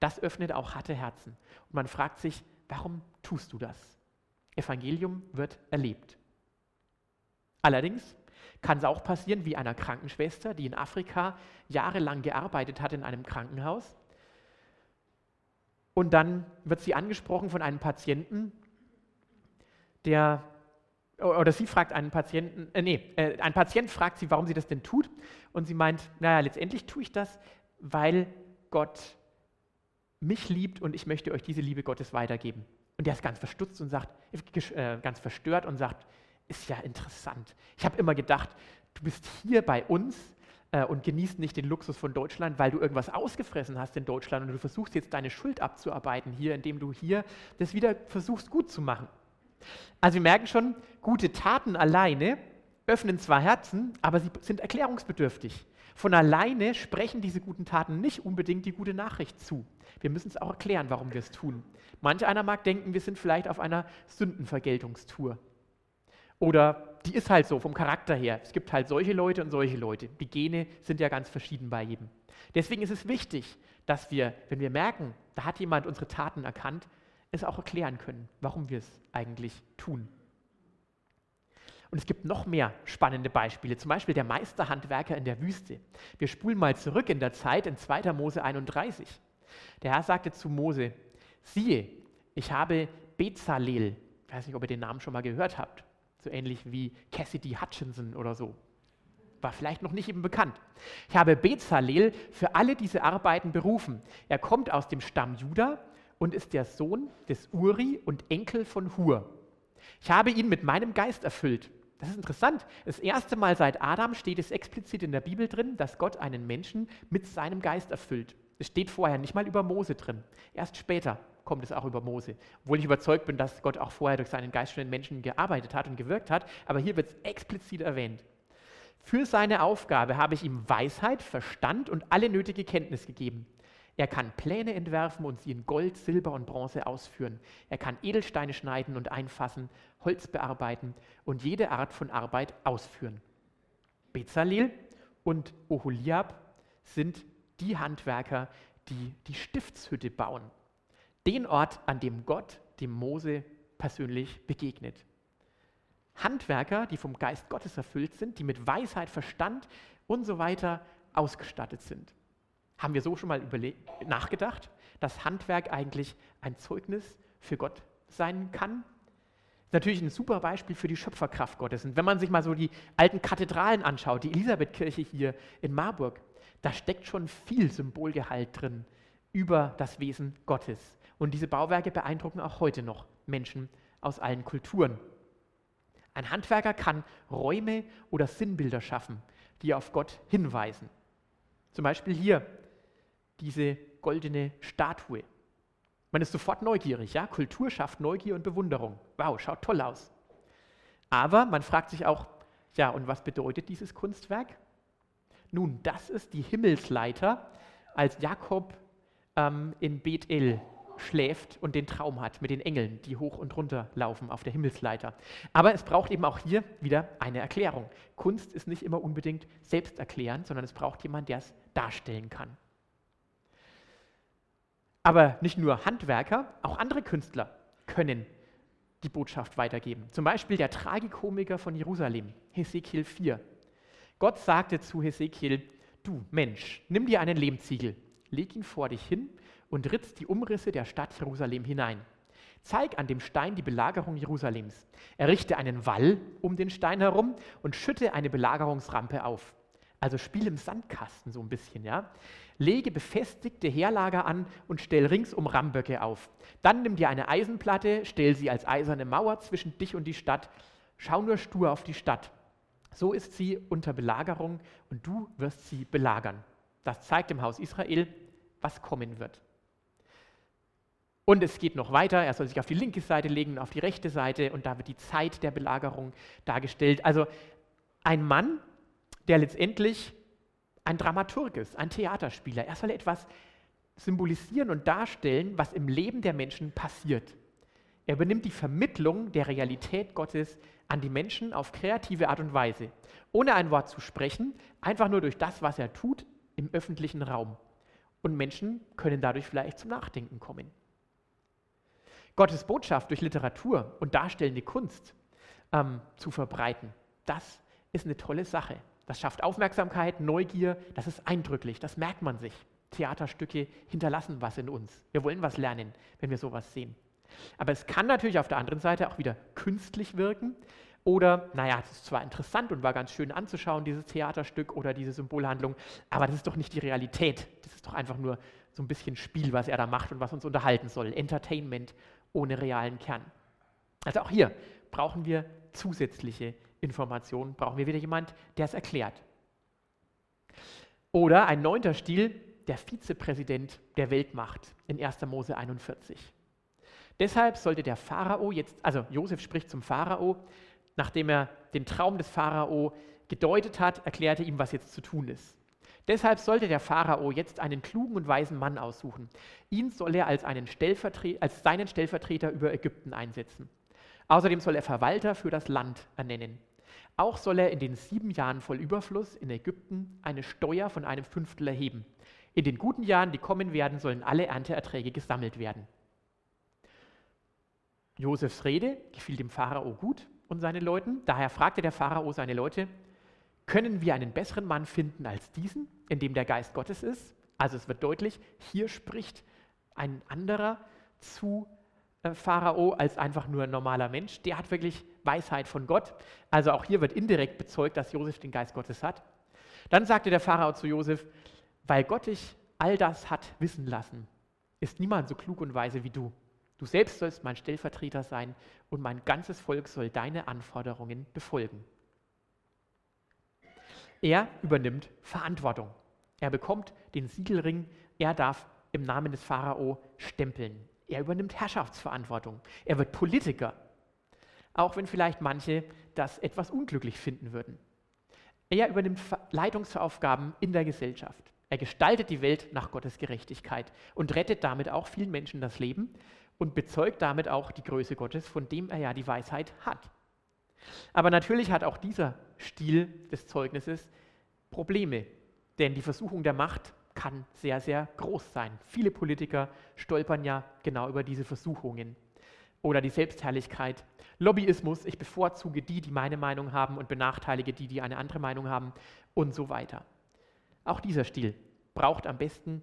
das öffnet auch harte Herzen. Und man fragt sich, warum tust du das? Evangelium wird erlebt. Allerdings kann es auch passieren wie einer Krankenschwester, die in Afrika jahrelang gearbeitet hat in einem Krankenhaus. Und dann wird sie angesprochen von einem Patienten, der, oder sie fragt einen Patienten, äh, nee, äh, ein Patient fragt sie, warum sie das denn tut. Und sie meint, naja, letztendlich tue ich das, weil Gott mich liebt und ich möchte euch diese Liebe Gottes weitergeben. Und der ist ganz verstutzt und sagt, äh, ganz verstört und sagt, ist ja interessant. Ich habe immer gedacht, du bist hier bei uns äh, und genießt nicht den Luxus von Deutschland, weil du irgendwas ausgefressen hast in Deutschland und du versuchst jetzt deine Schuld abzuarbeiten hier, indem du hier das wieder versuchst gut zu machen. Also wir merken schon, gute Taten alleine öffnen zwar Herzen, aber sie sind erklärungsbedürftig. Von alleine sprechen diese guten Taten nicht unbedingt die gute Nachricht zu. Wir müssen es auch erklären, warum wir es tun. Manch einer mag denken, wir sind vielleicht auf einer Sündenvergeltungstour. Oder die ist halt so vom Charakter her. Es gibt halt solche Leute und solche Leute. Die Gene sind ja ganz verschieden bei jedem. Deswegen ist es wichtig, dass wir, wenn wir merken, da hat jemand unsere Taten erkannt, es auch erklären können, warum wir es eigentlich tun. Und es gibt noch mehr spannende Beispiele, zum Beispiel der Meisterhandwerker in der Wüste. Wir spulen mal zurück in der Zeit in 2. Mose 31. Der Herr sagte zu Mose, siehe, ich habe Bezalel, ich weiß nicht, ob ihr den Namen schon mal gehört habt, so ähnlich wie Cassidy Hutchinson oder so. War vielleicht noch nicht eben bekannt. Ich habe Bezalel für alle diese Arbeiten berufen. Er kommt aus dem Stamm Juda und ist der Sohn des Uri und Enkel von Hur. Ich habe ihn mit meinem Geist erfüllt. Das ist interessant. Das erste Mal seit Adam steht es explizit in der Bibel drin, dass Gott einen Menschen mit seinem Geist erfüllt. Es steht vorher nicht mal über Mose drin. Erst später kommt es auch über Mose. Obwohl ich überzeugt bin, dass Gott auch vorher durch seinen Geist schon in Menschen gearbeitet hat und gewirkt hat. Aber hier wird es explizit erwähnt. Für seine Aufgabe habe ich ihm Weisheit, Verstand und alle nötige Kenntnis gegeben. Er kann Pläne entwerfen und sie in Gold, Silber und Bronze ausführen. Er kann Edelsteine schneiden und einfassen, Holz bearbeiten und jede Art von Arbeit ausführen. Bezalel und Oholiab sind die Handwerker, die die Stiftshütte bauen. Den Ort, an dem Gott dem Mose persönlich begegnet. Handwerker, die vom Geist Gottes erfüllt sind, die mit Weisheit, Verstand und so weiter ausgestattet sind. Haben wir so schon mal nachgedacht, dass Handwerk eigentlich ein Zeugnis für Gott sein kann? Natürlich ein super Beispiel für die Schöpferkraft Gottes. Und wenn man sich mal so die alten Kathedralen anschaut, die Elisabethkirche hier in Marburg, da steckt schon viel Symbolgehalt drin über das Wesen Gottes. Und diese Bauwerke beeindrucken auch heute noch Menschen aus allen Kulturen. Ein Handwerker kann Räume oder Sinnbilder schaffen, die auf Gott hinweisen. Zum Beispiel hier diese goldene Statue. Man ist sofort neugierig, ja? Kultur schafft Neugier und Bewunderung. Wow, schaut toll aus. Aber man fragt sich auch, ja, und was bedeutet dieses Kunstwerk? Nun, das ist die Himmelsleiter, als Jakob ähm, in Bethel schläft und den Traum hat mit den Engeln, die hoch und runter laufen auf der Himmelsleiter. Aber es braucht eben auch hier wieder eine Erklärung. Kunst ist nicht immer unbedingt selbsterklärend, sondern es braucht jemand, der es darstellen kann. Aber nicht nur Handwerker, auch andere Künstler können die Botschaft weitergeben. Zum Beispiel der Tragikomiker von Jerusalem, Hesekiel 4. Gott sagte zu Hesekiel, du Mensch, nimm dir einen Lehmziegel, leg ihn vor dich hin und ritz die Umrisse der Stadt Jerusalem hinein. Zeig an dem Stein die Belagerung Jerusalems. Errichte einen Wall um den Stein herum und schütte eine Belagerungsrampe auf. Also spiel im Sandkasten so ein bisschen, ja. Lege befestigte Heerlager an und stell ringsum Ramböcke auf. Dann nimm dir eine Eisenplatte, stell sie als eiserne Mauer zwischen dich und die Stadt. Schau nur stur auf die Stadt. So ist sie unter Belagerung und du wirst sie belagern. Das zeigt dem Haus Israel, was kommen wird. Und es geht noch weiter, er soll sich auf die linke Seite legen, auf die rechte Seite und da wird die Zeit der Belagerung dargestellt. Also ein Mann, der letztendlich ein Dramaturg ist, ein Theaterspieler. Er soll etwas symbolisieren und darstellen, was im Leben der Menschen passiert. Er übernimmt die Vermittlung der Realität Gottes an die Menschen auf kreative Art und Weise, ohne ein Wort zu sprechen, einfach nur durch das, was er tut im öffentlichen Raum. Und Menschen können dadurch vielleicht zum Nachdenken kommen. Gottes Botschaft durch Literatur und darstellende Kunst ähm, zu verbreiten, das ist eine tolle Sache. Das schafft Aufmerksamkeit, Neugier, das ist eindrücklich, das merkt man sich. Theaterstücke hinterlassen was in uns. Wir wollen was lernen, wenn wir sowas sehen. Aber es kann natürlich auf der anderen Seite auch wieder künstlich wirken. Oder, naja, es ist zwar interessant und war ganz schön anzuschauen, dieses Theaterstück oder diese Symbolhandlung, aber das ist doch nicht die Realität. Das ist doch einfach nur so ein bisschen Spiel, was er da macht und was uns unterhalten soll. Entertainment ohne realen Kern. Also auch hier brauchen wir zusätzliche Informationen, brauchen wir wieder jemand, der es erklärt. Oder ein neunter Stil, der Vizepräsident der Weltmacht in 1. Mose 41. Deshalb sollte der Pharao jetzt, also Josef spricht zum Pharao, nachdem er den Traum des Pharao gedeutet hat, erklärte ihm, was jetzt zu tun ist. Deshalb sollte der Pharao jetzt einen klugen und weisen Mann aussuchen. Ihn soll er als, Stellvertre als seinen Stellvertreter über Ägypten einsetzen. Außerdem soll er Verwalter für das Land ernennen. Auch soll er in den sieben Jahren voll Überfluss in Ägypten eine Steuer von einem Fünftel erheben. In den guten Jahren, die kommen werden, sollen alle Ernteerträge gesammelt werden. Josefs Rede gefiel dem Pharao gut und seinen Leuten. Daher fragte der Pharao seine Leute, können wir einen besseren Mann finden als diesen, in dem der Geist Gottes ist? Also es wird deutlich, hier spricht ein anderer zu äh, Pharao als einfach nur ein normaler Mensch. Der hat wirklich Weisheit von Gott. Also auch hier wird indirekt bezeugt, dass Josef den Geist Gottes hat. Dann sagte der Pharao zu Josef, weil Gott dich all das hat wissen lassen, ist niemand so klug und weise wie du. Du selbst sollst mein Stellvertreter sein und mein ganzes Volk soll deine Anforderungen befolgen. Er übernimmt Verantwortung. Er bekommt den Siegelring, er darf im Namen des Pharao stempeln. Er übernimmt Herrschaftsverantwortung. Er wird Politiker, auch wenn vielleicht manche das etwas unglücklich finden würden. Er übernimmt Leitungsaufgaben in der Gesellschaft. Er gestaltet die Welt nach Gottes Gerechtigkeit und rettet damit auch vielen Menschen das Leben und bezeugt damit auch die Größe Gottes, von dem er ja die Weisheit hat. Aber natürlich hat auch dieser Stil des Zeugnisses Probleme, denn die Versuchung der Macht kann sehr, sehr groß sein. Viele Politiker stolpern ja genau über diese Versuchungen. Oder die Selbstherrlichkeit. Lobbyismus, ich bevorzuge die, die meine Meinung haben und benachteilige die, die eine andere Meinung haben und so weiter. Auch dieser Stil braucht am besten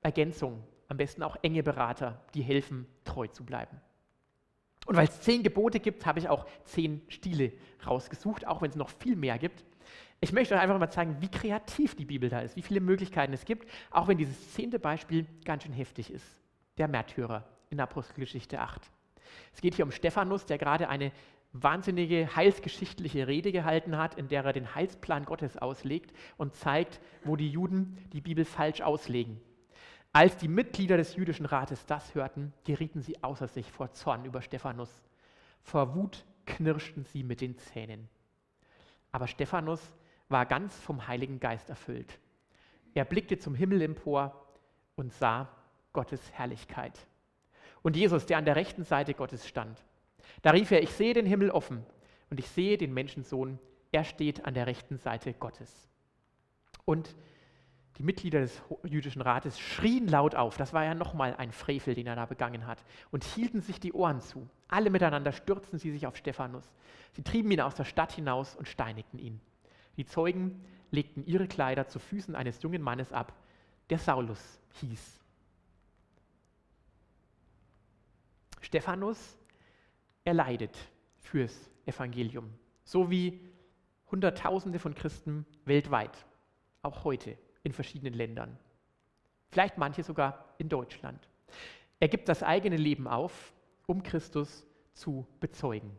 Ergänzung, am besten auch enge Berater, die helfen, treu zu bleiben. Und weil es zehn Gebote gibt, habe ich auch zehn Stile rausgesucht, auch wenn es noch viel mehr gibt. Ich möchte euch einfach mal zeigen, wie kreativ die Bibel da ist, wie viele Möglichkeiten es gibt, auch wenn dieses zehnte Beispiel ganz schön heftig ist. Der Märtyrer in Apostelgeschichte 8. Es geht hier um Stephanus, der gerade eine wahnsinnige heilsgeschichtliche Rede gehalten hat, in der er den Heilsplan Gottes auslegt und zeigt, wo die Juden die Bibel falsch auslegen. Als die Mitglieder des jüdischen Rates das hörten, gerieten sie außer sich vor Zorn über Stephanus. Vor Wut knirschten sie mit den Zähnen. Aber Stephanus war ganz vom Heiligen Geist erfüllt. Er blickte zum Himmel empor und sah Gottes Herrlichkeit. Und Jesus, der an der rechten Seite Gottes stand. Da rief er, ich sehe den Himmel offen und ich sehe den Menschensohn, er steht an der rechten Seite Gottes. Und die Mitglieder des jüdischen Rates schrien laut auf, das war ja nochmal ein Frevel, den er da begangen hat, und hielten sich die Ohren zu. Alle miteinander stürzten sie sich auf Stephanus. Sie trieben ihn aus der Stadt hinaus und steinigten ihn. Die Zeugen legten ihre Kleider zu Füßen eines jungen Mannes ab, der Saulus hieß. Stephanus erleidet fürs Evangelium, so wie Hunderttausende von Christen weltweit, auch heute in verschiedenen Ländern. Vielleicht manche sogar in Deutschland. Er gibt das eigene Leben auf, um Christus zu bezeugen.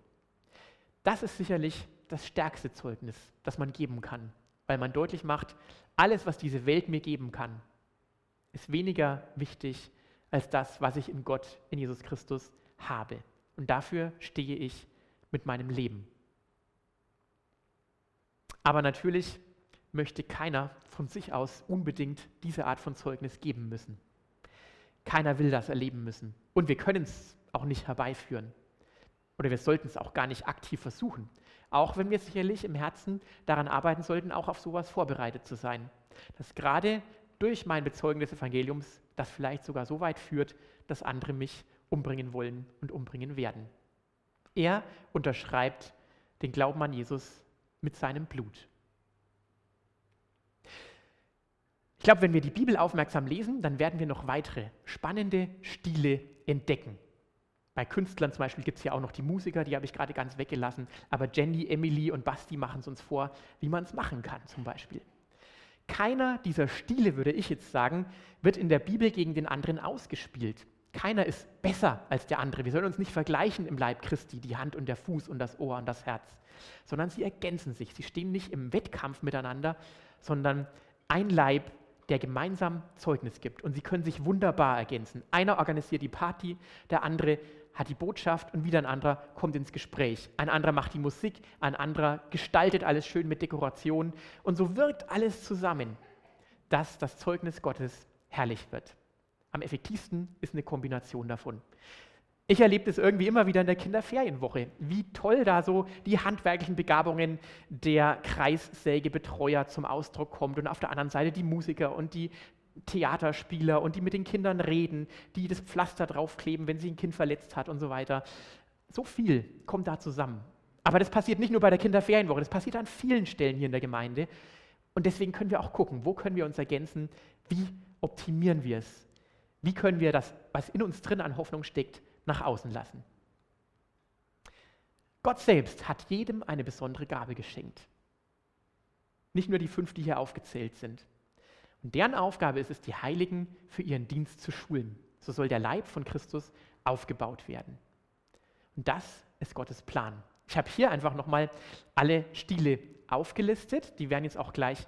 Das ist sicherlich das stärkste Zeugnis, das man geben kann, weil man deutlich macht, alles, was diese Welt mir geben kann, ist weniger wichtig als das, was ich in Gott, in Jesus Christus habe. Und dafür stehe ich mit meinem Leben. Aber natürlich möchte keiner von sich aus unbedingt diese Art von Zeugnis geben müssen. Keiner will das erleben müssen. Und wir können es auch nicht herbeiführen. Oder wir sollten es auch gar nicht aktiv versuchen. Auch wenn wir sicherlich im Herzen daran arbeiten sollten, auch auf sowas vorbereitet zu sein. Dass gerade durch mein Bezeugen des Evangeliums das vielleicht sogar so weit führt, dass andere mich umbringen wollen und umbringen werden. Er unterschreibt den Glauben an Jesus mit seinem Blut. Ich glaube, wenn wir die Bibel aufmerksam lesen, dann werden wir noch weitere spannende Stile entdecken. Bei Künstlern zum Beispiel gibt es ja auch noch die Musiker, die habe ich gerade ganz weggelassen, aber Jenny, Emily und Basti machen es uns vor, wie man es machen kann zum Beispiel. Keiner dieser Stile, würde ich jetzt sagen, wird in der Bibel gegen den anderen ausgespielt. Keiner ist besser als der andere. Wir sollen uns nicht vergleichen im Leib Christi, die Hand und der Fuß und das Ohr und das Herz, sondern sie ergänzen sich. Sie stehen nicht im Wettkampf miteinander, sondern ein Leib der gemeinsam Zeugnis gibt. Und sie können sich wunderbar ergänzen. Einer organisiert die Party, der andere hat die Botschaft und wieder ein anderer kommt ins Gespräch. Ein anderer macht die Musik, ein anderer gestaltet alles schön mit Dekorationen. Und so wirkt alles zusammen, dass das Zeugnis Gottes herrlich wird. Am effektivsten ist eine Kombination davon. Ich erlebe das irgendwie immer wieder in der Kinderferienwoche, wie toll da so die handwerklichen Begabungen der Kreissägebetreuer zum Ausdruck kommt und auf der anderen Seite die Musiker und die Theaterspieler und die mit den Kindern reden, die das Pflaster draufkleben, wenn sich ein Kind verletzt hat und so weiter. So viel kommt da zusammen. Aber das passiert nicht nur bei der Kinderferienwoche, das passiert an vielen Stellen hier in der Gemeinde. Und deswegen können wir auch gucken, wo können wir uns ergänzen, wie optimieren wir es, wie können wir das, was in uns drin an Hoffnung steckt, nach außen lassen. Gott selbst hat jedem eine besondere Gabe geschenkt. Nicht nur die fünf, die hier aufgezählt sind. Und deren Aufgabe ist es, die Heiligen für ihren Dienst zu schulen. So soll der Leib von Christus aufgebaut werden. Und das ist Gottes Plan. Ich habe hier einfach nochmal alle Stile aufgelistet. Die werden jetzt auch gleich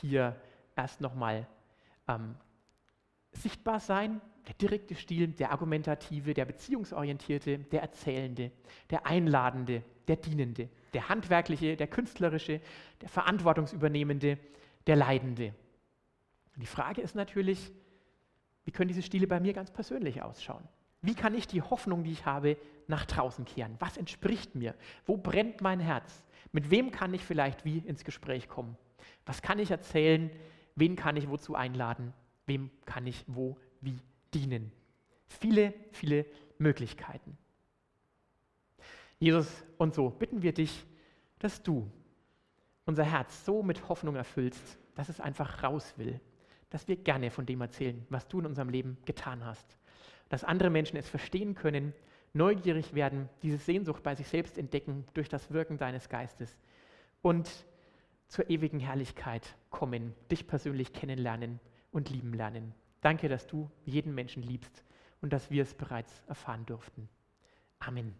hier erst nochmal ähm, sichtbar sein der direkte Stil, der argumentative, der beziehungsorientierte, der erzählende, der einladende, der dienende, der handwerkliche, der künstlerische, der verantwortungsübernehmende, der leidende. Und die Frage ist natürlich, wie können diese Stile bei mir ganz persönlich ausschauen? Wie kann ich die Hoffnung, die ich habe, nach draußen kehren? Was entspricht mir? Wo brennt mein Herz? Mit wem kann ich vielleicht wie ins Gespräch kommen? Was kann ich erzählen? Wen kann ich wozu einladen? Wem kann ich wo wie dienen. Viele, viele Möglichkeiten. Jesus, und so bitten wir dich, dass du unser Herz so mit Hoffnung erfüllst, dass es einfach raus will, dass wir gerne von dem erzählen, was du in unserem Leben getan hast, dass andere Menschen es verstehen können, neugierig werden, diese Sehnsucht bei sich selbst entdecken durch das Wirken deines Geistes und zur ewigen Herrlichkeit kommen, dich persönlich kennenlernen und lieben lernen. Danke, dass du jeden Menschen liebst und dass wir es bereits erfahren durften. Amen.